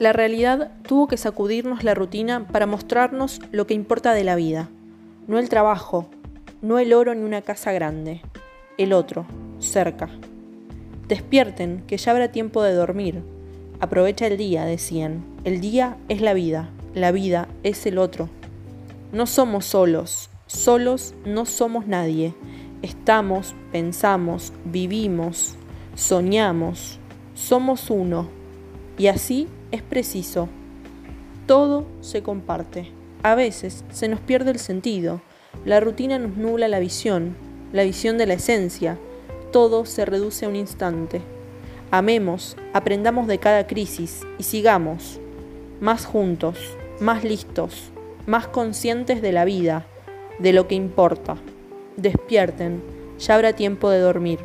La realidad tuvo que sacudirnos la rutina para mostrarnos lo que importa de la vida. No el trabajo, no el oro ni una casa grande. El otro, cerca. Despierten, que ya habrá tiempo de dormir. Aprovecha el día, decían. El día es la vida, la vida es el otro. No somos solos, solos no somos nadie. Estamos, pensamos, vivimos, soñamos, somos uno. Y así es preciso. Todo se comparte. A veces se nos pierde el sentido. La rutina nos nubla la visión, la visión de la esencia. Todo se reduce a un instante. Amemos, aprendamos de cada crisis y sigamos, más juntos, más listos, más conscientes de la vida, de lo que importa. Despierten, ya habrá tiempo de dormir.